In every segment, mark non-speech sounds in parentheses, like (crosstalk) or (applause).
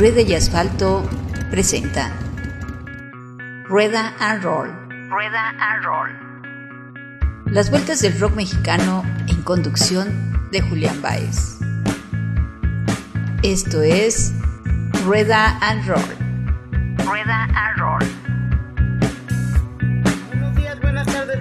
Rueda y Asfalto presenta Rueda and Roll. Rueda and Roll. Las vueltas del rock mexicano en conducción de Julián Baez. Esto es Rueda and Roll. Rueda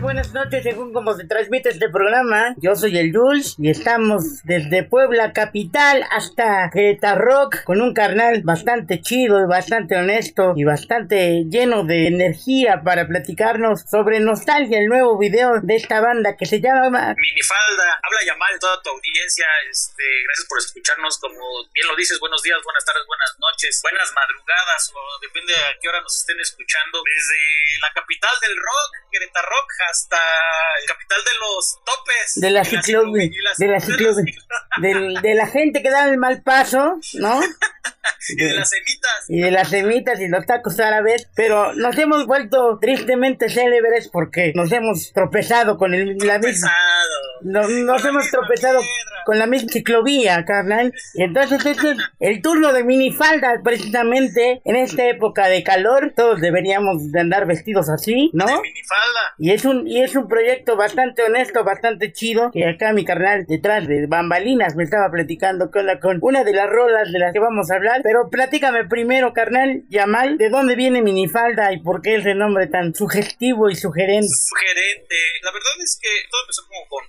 buenas noches, según como se transmite este programa. Yo soy el Jules y estamos desde Puebla capital hasta Querétaro Rock con un carnal bastante chido y bastante honesto y bastante lleno de energía para platicarnos sobre nostalgia, el nuevo video de esta banda que se llama Minifalda. Habla Yamal, toda tu audiencia. Este, gracias por escucharnos. Como bien lo dices, buenos días, buenas tardes, buenas noches, buenas madrugadas o depende a qué hora nos estén escuchando. Desde la capital del rock, Querétaro Rock, hasta el capital de los topes. De la ciclovía. De la. (laughs) De, de la gente que da el mal paso, ¿no? (laughs) y de las semitas. Y de las semitas y los tacos árabes. Pero nos hemos vuelto tristemente célebres porque nos hemos tropezado con el, la misma. nos hemos tropezado con la misma ciclovía, carnal. Y entonces este es el turno de minifalda, precisamente en esta época de calor. Todos deberíamos de andar vestidos así, ¿no? minifalda. Y es un, y es un proyecto bastante honesto, bastante chido. Que acá mi carnal detrás de bambalinas me estaba platicando con, la, con una de las rolas de las que vamos a hablar. Pero platícame primero, carnal, Yamal, ¿de dónde viene Minifalda y por qué ese nombre tan sugestivo y sugerente? Sugerente. La verdad es que todo empezó como con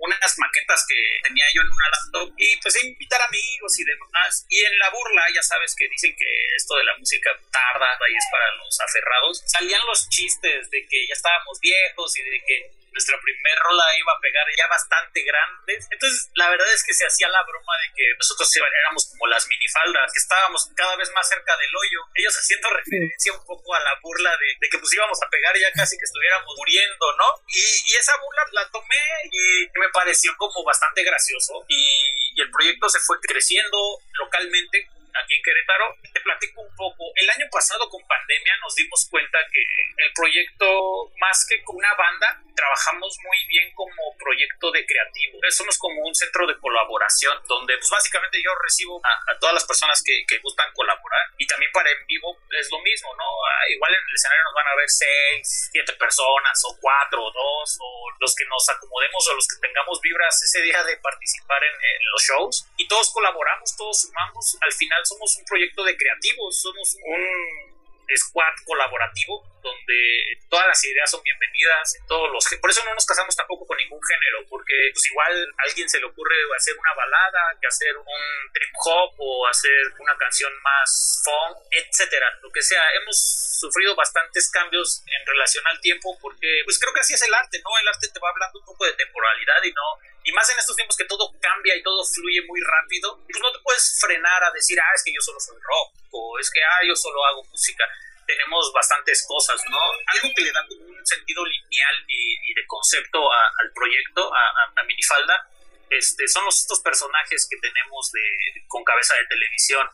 unas maquetas que tenía yo en una laptop y pues invitar amigos y demás. Y en la burla, ya sabes que dicen que esto de la música tarda y es para los aferrados. Salían los chistes de que ya estábamos viejos y de que nuestra primer rola iba a pegar ya bastante grandes. Entonces, la verdad es que se hacía la broma de que nosotros éramos como las minifaldas, que estábamos cada vez más cerca del hoyo. Ellos haciendo referencia un poco a la burla de, que pues íbamos a pegar ya casi que estuviéramos muriendo, ¿no? Y, esa burla la tomé y me pareció como bastante gracioso. y el proyecto se fue creciendo localmente aquí en Querétaro. Te platico un poco. El año pasado con pandemia nos dimos cuenta que el proyecto, más que con una banda, trabajamos muy bien como proyecto de creativo. Somos como un centro de colaboración donde pues básicamente yo recibo a, todas las personas que, que, gustan colaborar y también para en vivo es lo mismo, ¿no? Ah, igual en el escenario nos van a ver seis, siete personas o cuatro o dos o los que nos acomodemos o los que tengamos vibras ese día de participar en, en los shows y todos colaboramos, todos sumamos. Al final somos un proyecto de creativos, somos un squad colaborativo donde todas las ideas son bienvenidas, todos los por eso no nos casamos tampoco con ningún género, porque pues igual a alguien se le ocurre hacer una balada, que hacer un trip hop o hacer una canción más funk, etcétera, lo que sea. Hemos sufrido bastantes cambios en relación al tiempo porque pues creo que así es el arte, ¿no? El arte te va hablando un poco de temporalidad y no y más en estos tiempos que todo cambia y todo fluye muy rápido, pues no te puedes frenar a decir, ah, es que yo solo soy rock, o es que, ah, yo solo hago música. Tenemos bastantes cosas, ¿no? Algo que le da como un sentido lineal y, de concepto al proyecto, a, a, Minifalda, este, son los, estos personajes que tenemos de, con cabeza de televisión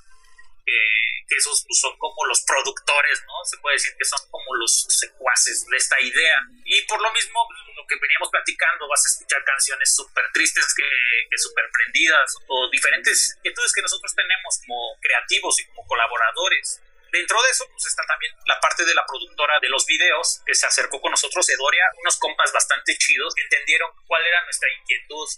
que esos pues, son como los productores, ¿no? Se puede decir que son como los secuaces de esta idea. Y por lo mismo, lo que veníamos platicando, vas a escuchar canciones súper tristes que, que súper prendidas o diferentes inquietudes que nosotros tenemos como creativos y como colaboradores. Dentro de eso, pues está también la parte de la productora de los videos que se acercó con nosotros, Edoria, unos compas bastante chidos, que entendieron cuál era nuestra inquietud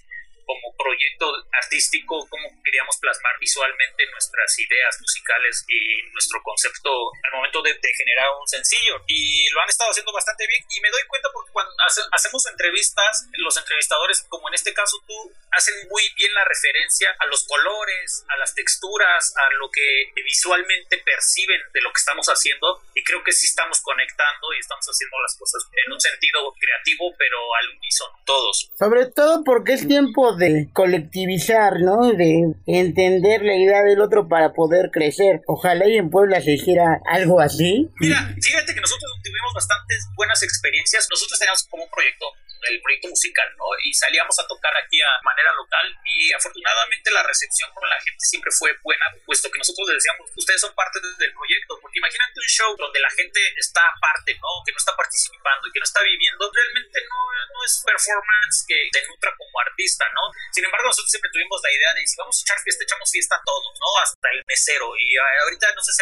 como proyecto artístico, cómo queríamos plasmar visualmente nuestras ideas musicales y nuestro concepto al momento de, generar un sencillo. Y lo han estado haciendo bastante bien y me doy cuenta porque cuando hacemos entrevistas, los entrevistadores, como en este caso tú, hacen muy bien la referencia a los colores, a las texturas, a lo que visualmente perciben de lo que estamos haciendo y creo que sí estamos conectando y estamos haciendo las cosas en un sentido creativo pero al unísono todos. Sobre todo porque es tiempo de colectivizar, ¿no? De entender la idea del otro para poder crecer. Ojalá y en Puebla se hiciera algo así. Mira, fíjate que nosotros tuvimos bastantes buenas experiencias. Nosotros teníamos como un proyecto el proyecto musical, ¿no? Y salíamos a tocar aquí a manera local y afortunadamente la recepción con la gente siempre fue buena, puesto que nosotros les decíamos, ustedes son parte del proyecto, porque imagínate un show donde la gente está aparte, ¿no? Que no está participando y que no está viviendo, realmente no, no es performance que te nutra como artista, ¿no? Sin embargo, nosotros siempre tuvimos la idea de si vamos a echar fiesta, echamos fiesta todos, ¿no? Hasta el mesero. Y ah, ahorita no si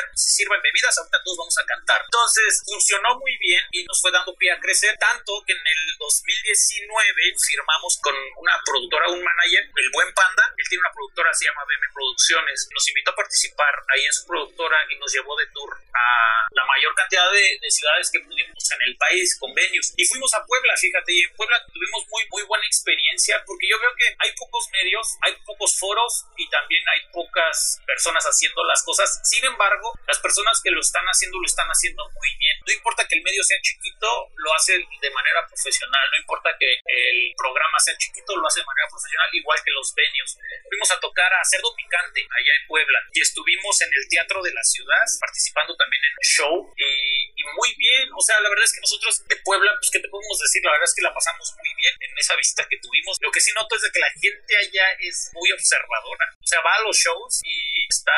sirven bebidas, ahorita todos vamos a cantar. Entonces, funcionó muy bien y nos fue dando pie a crecer, tanto que en el 2019 firmamos con una productora, un manager, el Buen Panda. Él tiene una productora, se llama BM Producciones. Nos invitó a participar ahí en su productora y nos llevó de tour a la mayor cantidad de, de ciudades que pudimos en el país, convenios. Y fuimos a Puebla, fíjate, y en Puebla tuvimos muy, muy buena experiencia porque yo veo que hay pocos medios, hay pocos foros y también hay pocas personas haciendo las cosas. Sin embargo, las personas que lo están haciendo lo están haciendo muy bien. No importa que el medio sea chiquito, lo hace de manera profesional. No importa que el programa sea chiquito, lo hace de manera profesional, igual que los venues. Fuimos a tocar a Cerdo Picante allá en Puebla y estuvimos en el Teatro de la Ciudad participando también en el show y, y muy bien. O sea, la verdad es que nosotros de Puebla, pues, ¿qué te podemos decir? La verdad es que la pasamos muy bien en esa visita que tuvimos. Lo que sí noto es de que la gente allá es muy observadora. O sea, va a los shows y está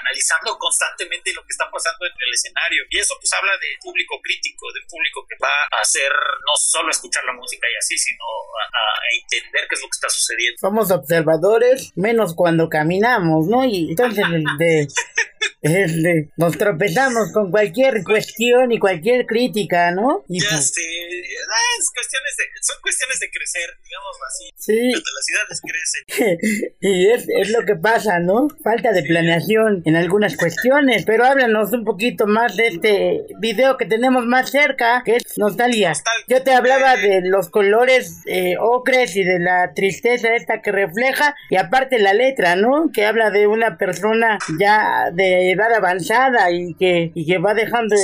analizando constantemente lo que está pasando en el escenario. Y eso pues habla de público crítico, de público que va a hacer no solo escuchar la música y así, sino a, entender qué es lo que está sucediendo. Somos observadores, menos cuando caminamos, ¿no? Y entonces de, de, nos tropezamos con cualquier cuestión y cualquier crítica, ¿no? Y ya pues, sé, ah, es cuestiones de, son cuestiones de crecer, digámoslo así. Sí. las ciudades crecen. (laughs) y es, es lo que pasa, ¿no? Falta de planeación en algunas cuestiones, pero háblanos un poquito más de este video que tenemos más cerca, que es Nostalgia. Yo te hablaba de los colores eh, ocres y de la tristeza esta que refleja, y aparte la letra, ¿no? Que habla de una persona ya de edad avanzada y que, y que va dejando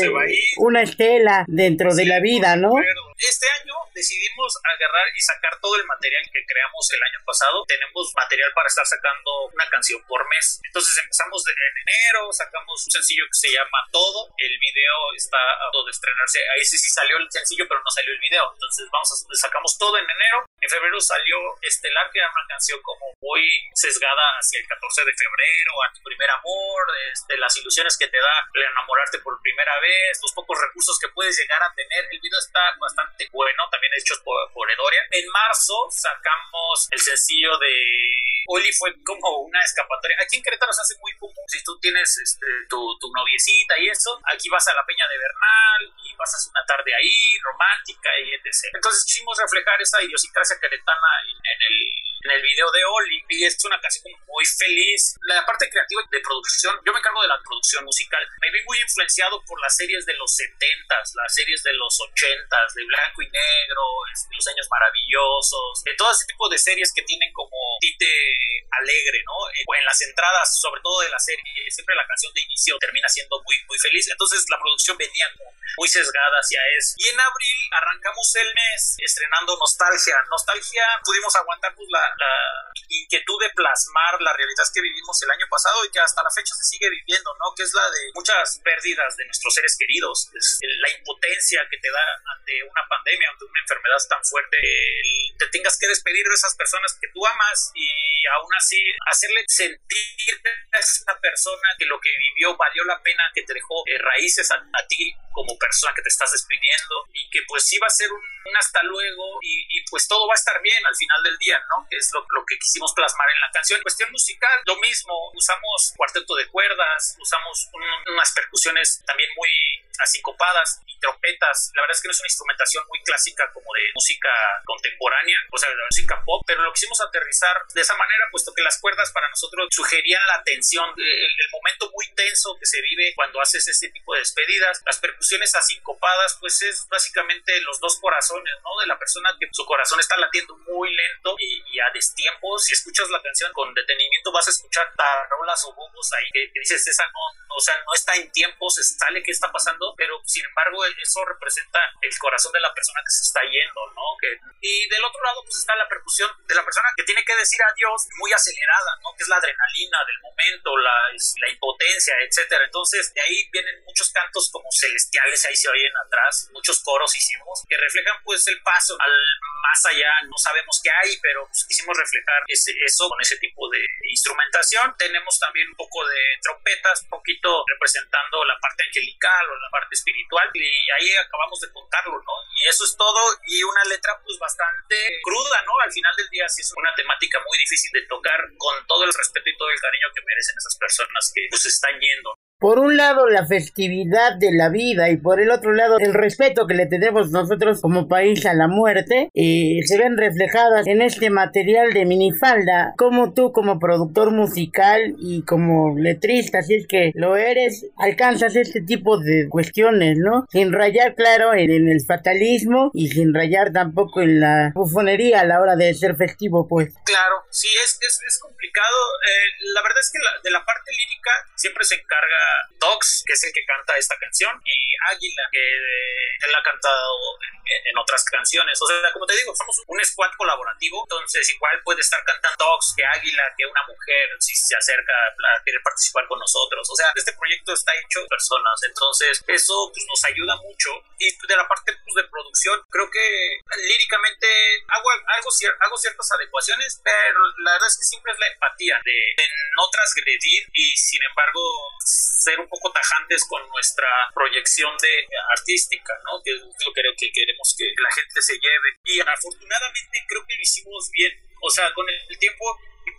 una estela dentro de la vida, ¿no? Este año decidimos agarrar y sacar todo el material que creamos el año pasado. Tenemos material para estar sacando una canción por mes. Entonces empezamos en enero, sacamos un sencillo que se llama Todo. El video está a todo de estrenarse. Ahí sí sí salió el sencillo, pero no salió el video. Entonces vamos a, sacamos todo en enero. En febrero salió Estelar, que era una canción como muy sesgada hacia el 14 de febrero, a tu primer amor, este, las ilusiones que te da enamorarte por primera vez, los pocos recursos que puedes llegar a tener. El video está bastante bueno, también hechos por, por Edoria. En marzo sacamos el sencillo de Oli fue como una escapatoria. Aquí en Querétaro se hace muy común. Si tú tienes este, tu, tu, noviecita y eso, aquí vas a la Peña de Bernal y pasas una tarde ahí romántica y etc. Entonces quisimos reflejar esa idiosincrasia queretana en el en el video de Oli y es una canción muy feliz. La parte creativa de producción, yo me encargo de la producción musical, me vi muy influenciado por las series de los 70s, las series de los 80s, de blanco y negro, Los Años Maravillosos, de todo ese tipo de series que tienen como tinte alegre, ¿no? Eh, en las entradas, sobre todo de la serie, siempre la canción de inicio termina siendo muy, muy feliz. Entonces la producción venía muy sesgada hacia eso. Y en abril arrancamos el mes estrenando Nostalgia. Nostalgia pudimos aguantar pues, la, la inquietud de plasmar la realidad que vivimos el año pasado y que hasta la fecha se sigue viviendo, ¿no? Que es la de muchas pérdidas de nuestros seres queridos, es la impotencia que te da ante una pandemia, ante una enfermedad tan fuerte, te tengas que despedir de esas personas que tú amas y aún así hacerle sentir a esa persona que lo que vivió valió la pena, que te dejó eh, raíces a, ti como persona que te estás despidiendo y que pues sí va a ser un, hasta luego y, y, pues todo va a estar bien al final del día, ¿no? Que es lo, lo que quisimos plasmar en la canción. Cuestión musical, lo mismo, usamos cuarteto de cuerdas, usamos unas percusiones también muy asincopadas y trompetas. La verdad es que no es una instrumentación muy clásica como de música contemporánea, o sea, de música pop, pero lo quisimos aterrizar de esa manera, puesto que las cuerdas para nosotros sugerían la tensión, el, el momento muy tenso que se vive cuando haces este tipo de despedidas. Las percusiones asincopadas, pues es básicamente los dos corazones, ¿no? De la persona que su corazón está latiendo muy lento y, y a destiempo. Si escuchas la canción con detenimiento, vas a escuchar tarolas o bombos ahí que, dices, esa no, o sea, no está en tiempo, se sale qué está pasando, pero sin embargo, eso representa el corazón de la persona que se está yendo, ¿no? Que, y del otro lado, pues está la percusión de la persona que tiene que decir adiós muy acelerada, ¿no? Que es la adrenalina del momento, la, la impotencia, etcétera. Entonces, de ahí vienen muchos cantos como celestiales, ahí se oyen atrás, muchos coros hicimos, que reflejan pues el paso al más allá, no sabemos qué hay, pero pues, quisimos reflejar ese, eso con ese tipo de instrumentación. Tenemos también un poco de trompetas, poquito poquito representando la parte angelical o la parte espiritual y ahí acabamos de contarlo, ¿no? Y eso es todo y una letra pues bastante cruda, ¿no? Al final del día sí es una temática muy difícil de tocar con todo el respeto y todo el cariño que merecen esas personas que pues están yendo por un lado la festividad de la vida y por el otro lado el respeto que le tenemos nosotros como país a la muerte y se ven reflejadas en este material de minifalda como tú como productor musical y como letrista si es que lo eres alcanzas este tipo de cuestiones no sin rayar claro en, el fatalismo y sin rayar tampoco en la bufonería a la hora de ser festivo pues. Claro sí es, es, complicado. Eh, la verdad es que de la parte lírica siempre se encarga Dogs, que es el que canta esta canción, y Águila, que él ha cantado en, otras canciones. O sea, como te digo, somos un squad colaborativo, entonces igual puede estar cantando Dogs que Águila, que una mujer, si se acerca a querer participar con nosotros. O sea, este proyecto está hecho de personas, entonces eso pues, nos ayuda mucho. Y de la parte pues, de producción, creo que líricamente hago, algo, hago ciertas adecuaciones, pero la verdad es que siempre es la empatía de, de no transgredir y sin embargo ser un poco tajantes con nuestra proyección de artística, ¿no? Que es lo que creo que que la gente se lleve. Y afortunadamente creo que lo hicimos bien. O sea, con el tiempo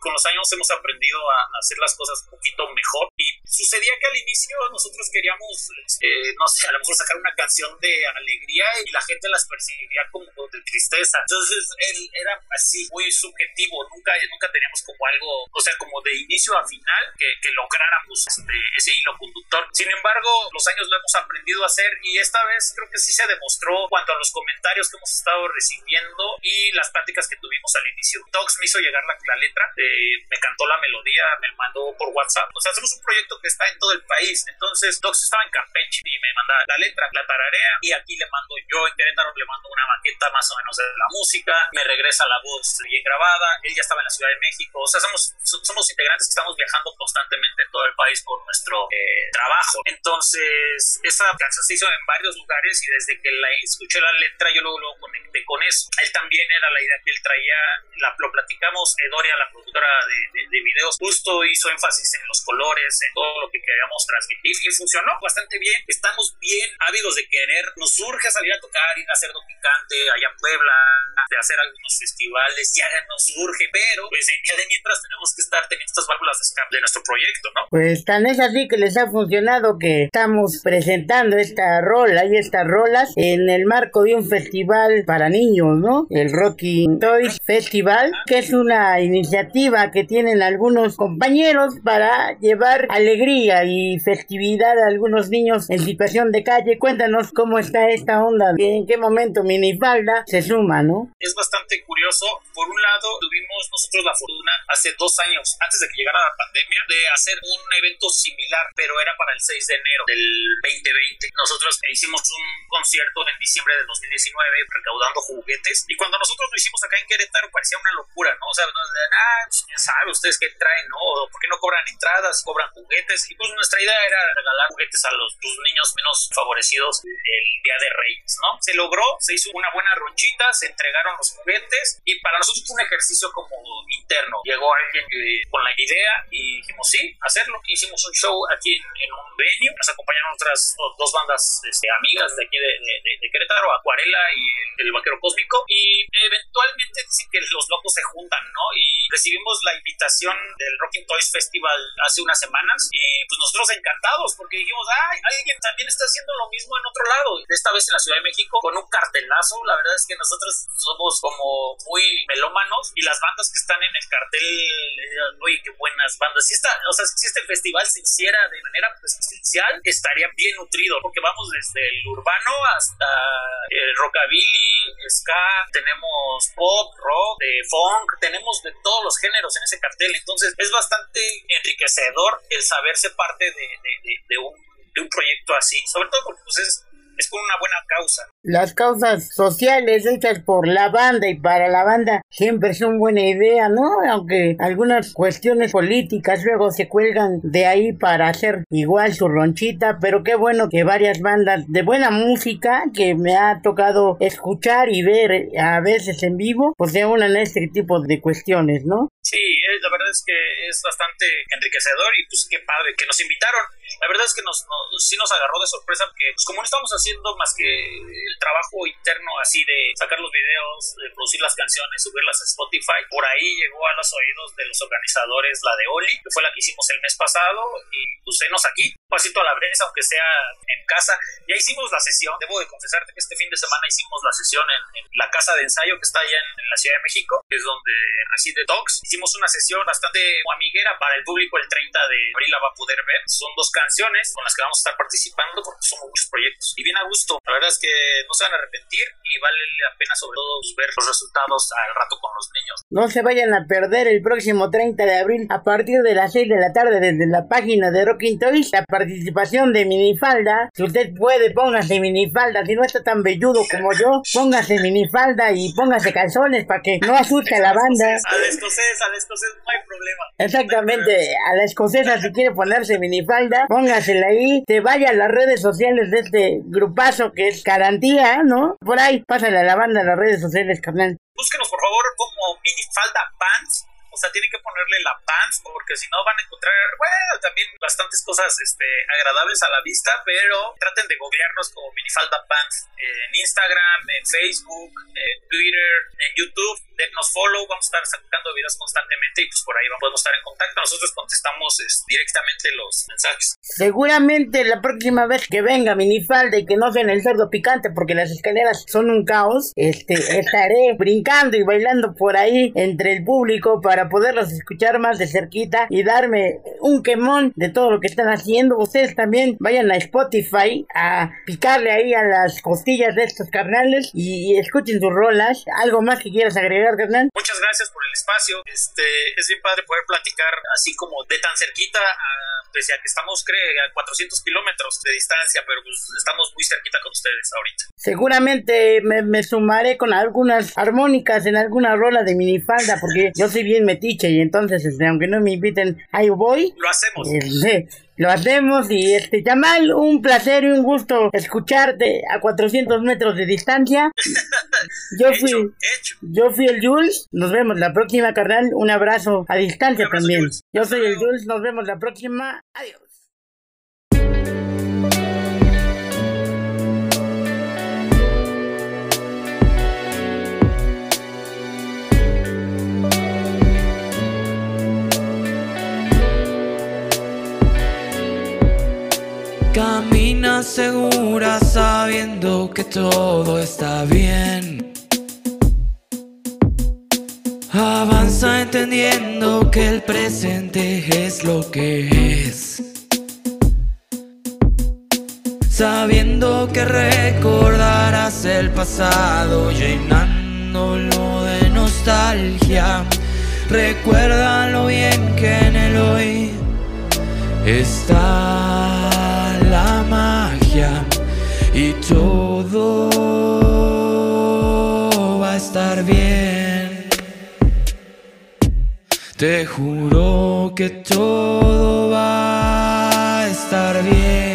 con los años hemos aprendido a hacer las cosas un poquito mejor. Y sucedía que al inicio nosotros queríamos, eh, no sé, a lo mejor sacar una canción de alegría y la gente las percibía como de tristeza. Entonces él era así, muy subjetivo. Nunca, nunca teníamos como algo, o sea, como de inicio a final que, que lográramos este, ese hilo conductor. Sin embargo, los años lo hemos aprendido a hacer y esta vez creo que sí se demostró cuanto a los comentarios que hemos estado recibiendo y las prácticas que tuvimos al inicio. Docs me hizo llegar la, la letra. De, me cantó la melodía, me mandó por WhatsApp. O sea, hacemos un proyecto que está en todo el país. Entonces, Docs estaba en Campeche y me manda la letra, la tararea, y aquí le mando yo en Querétaro, le mando una maqueta más o menos de la música, me regresa la voz bien grabada, él ya estaba en la Ciudad de México. O sea, somos, somos integrantes que estamos viajando constantemente en todo el país por nuestro eh, trabajo. Entonces, esa canción se hizo en varios lugares y desde que la escuché la letra, yo luego lo conecté con eso. Él también era la idea que él traía, lo platicamos, Edoria, la productora de, de, videos justo hizo énfasis en los colores, en todo lo que queríamos transmitir y funcionó bastante bien. Estamos bien ávidos de querer, nos surge salir a tocar, ir a hacer picante allá en Puebla, de hacer algunos festivales, ya nos surge, pero pues ya de mientras tenemos que estar teniendo estas válvulas de escape de nuestro proyecto, ¿no? Pues tan es así que les ha funcionado que estamos presentando esta rola y estas rolas en el marco de un festival para niños, ¿no? El Rocky Toys Festival, que es una iniciativa que tienen algunos compañeros para llevar alegría y festividad a algunos niños en situación de calle. Cuéntanos cómo está esta onda, en qué momento Minifalda se suma, ¿no? Es bastante curioso. Por un lado, tuvimos nosotros la fortuna hace dos años, antes de que llegara la pandemia, de hacer un evento similar, pero era para el 6 de enero del 2020. Nosotros hicimos un concierto en diciembre de 2019 recaudando juguetes y cuando nosotros lo hicimos acá en Querétaro parecía una locura, ¿no? O sea, ah, quién sabe ustedes qué traen, ¿no? ¿Por qué no cobran entradas, cobran juguetes? Y pues nuestra idea era regalar juguetes a los niños menos favorecidos el Día de Reyes, ¿no? Se logró, se hizo una buena ronchita, se entregaron los juguetes y para nosotros fue un ejercicio como interno. Llegó alguien eh, con la idea y dijimos, sí, hacerlo. Hicimos un show aquí en, un venue, nos acompañaron otras dos, bandas este, amigas de aquí de, de, Querétaro, Acuarela y el, el Vaquero Cósmico y eventualmente dicen que los locos se juntan, ¿no? Y recibimos la invitación del Rocking Toys Festival hace unas semanas y pues nosotros encantados porque dijimos, ay, alguien también está haciendo lo mismo en otro lado. Esta vez en la Ciudad de México con un cartelazo. La verdad es que nosotros somos como muy melómanos y las bandas que están en el cartel, eh, oye, qué buenas bandas. Si, esta, o sea, si este festival se hiciera de manera presencial, estaría bien nutrido porque vamos desde el urbano hasta el rockabilly, ska, tenemos pop, rock, de funk, tenemos de todos los géneros en ese cartel. Entonces es bastante enriquecedor el saberse parte de, un, de un proyecto así, sobre todo porque pues, es, es por una buena causa. Las causas sociales hechas por la banda y para la banda siempre son buena idea, ¿no? Aunque algunas cuestiones políticas luego se cuelgan de ahí para hacer igual su ronchita, pero qué bueno que varias bandas de buena música que me ha tocado escuchar y ver a veces en vivo, pues se unan a este tipo de cuestiones, ¿no? Sí, eh, la verdad es que es bastante enriquecedor y pues qué padre que nos invitaron la verdad es que nos, sí nos agarró de sorpresa porque pues, como no estamos haciendo más que el trabajo interno así de sacar los videos, de producir las canciones, subirlas a Spotify, por ahí llegó a los oídos de los organizadores la de Oli, que fue la que hicimos el mes pasado y pues aquí, pasito a la vez, aunque sea en casa. Ya hicimos la sesión, debo de confesarte que este fin de semana hicimos la sesión en, la casa de ensayo que está allá en, la Ciudad de México, que es donde reside Docs. Hicimos una sesión bastante amiguera para el público el 30 de abril la va a poder ver. Son dos canciones con las que vamos a estar participando porque son muchos proyectos y bien a gusto. La verdad es que no se van a arrepentir y vale la pena sobre todo ver los resultados al rato con los niños. No se vayan a perder el próximo 30 de abril a partir de las 6 de la tarde desde la página de Rocking Toys la participación de minifalda. Si usted puede, póngase minifalda. Si no está tan velludo como yo, póngase minifalda y póngase calzones para que no asuste a la banda. Al escocés, al escocés no hay problema. Exactamente, a la escocesa si quiere ponerse minifalda, póngasela ahí, te vaya a las redes sociales de este grupazo que es garantía, ¿no? Por ahí, pásale a la banda a las redes sociales, carnal. Búsquenos por favor como minifalda pants o sea, tienen que ponerle la pants porque si no van a encontrar, bueno, también bastantes cosas este, agradables a la vista, pero traten de googlearnos como Minifalda Pants en Instagram, en Facebook, en Twitter, en YouTube. Denos follow, vamos a estar sacando videos constantemente y pues por ahí podemos estar en contacto. Nosotros contestamos directamente los mensajes. Seguramente la próxima vez que venga Minifalda y que no sea en el cerdo picante porque las escaleras son un caos, este, (laughs) estaré brincando y bailando por ahí entre el público para poderlos escuchar más de cerquita y darme un quemón de todo lo que están haciendo. Ustedes también vayan a Spotify a picarle ahí a las costillas de estos carnales y, escuchen sus rolas. ¿Algo más que quieras agregar, carnal? Muchas gracias por el espacio. Este, es bien padre poder platicar así como de tan cerquita a, pese a que estamos, creo, a 400 kilómetros de distancia, pero pues estamos muy cerquita con ustedes ahorita. Seguramente me, me sumaré con algunas armónicas en alguna rola de minifalda porque yo soy bien metiche y entonces, este, aunque no me inviten, ahí voy. Lo hacemos. Este, lo hacemos y este, Yamal, un placer y un gusto escucharte a 400 metros de distancia. (laughs) Yo fui, yo fui el Jules. Nos vemos la próxima, carnal. Un abrazo a distancia también. Yo soy el Jules. Nos vemos la próxima. Adiós. Camina segura sabiendo que todo está bien. Avanza entendiendo que el presente es lo que es. Sabiendo que recordarás el pasado llenándolo de nostalgia. Recuerda lo bien que en el hoy está la magia y todo va a estar bien. Te juro que todo va a estar bien.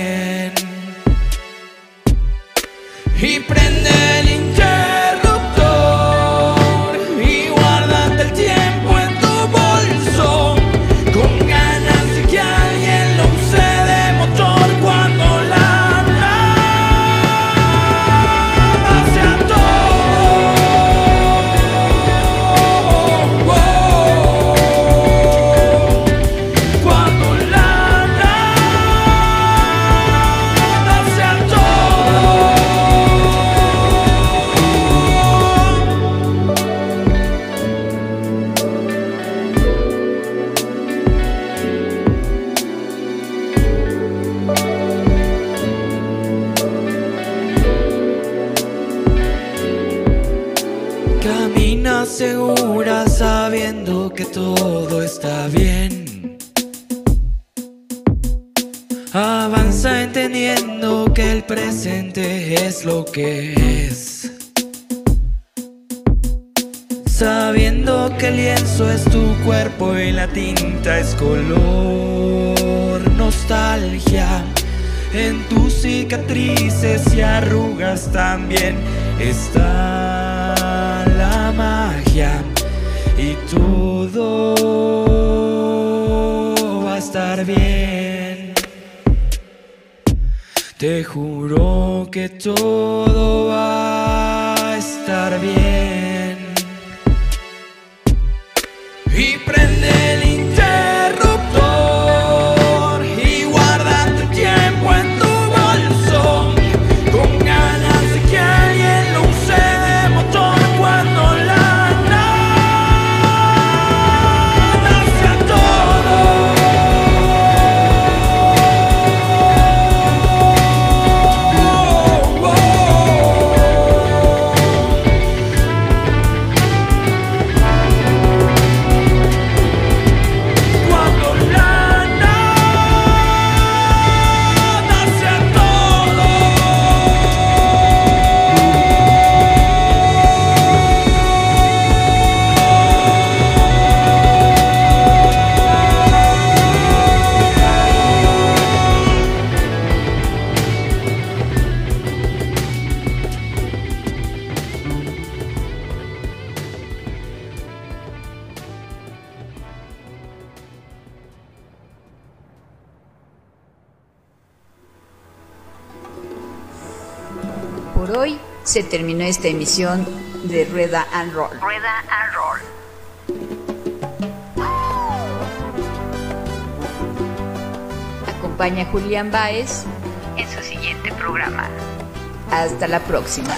En tus cicatrices y arrugas también está la magia y todo va a estar bien. Te juro que todo va a estar bien. Se terminó esta emisión de Rueda and Roll. Rueda and Roll. Acompaña a Julián Baez en su siguiente programa. Hasta la próxima.